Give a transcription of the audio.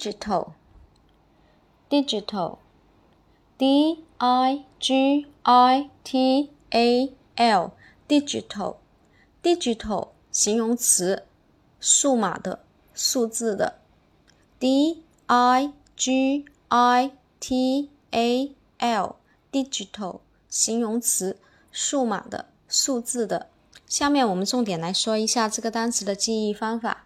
digital digital digital digital digital 形容词数码的数字的 digital digital 形容词数码的数字的下面我们重点来说一下这个单词的记忆方法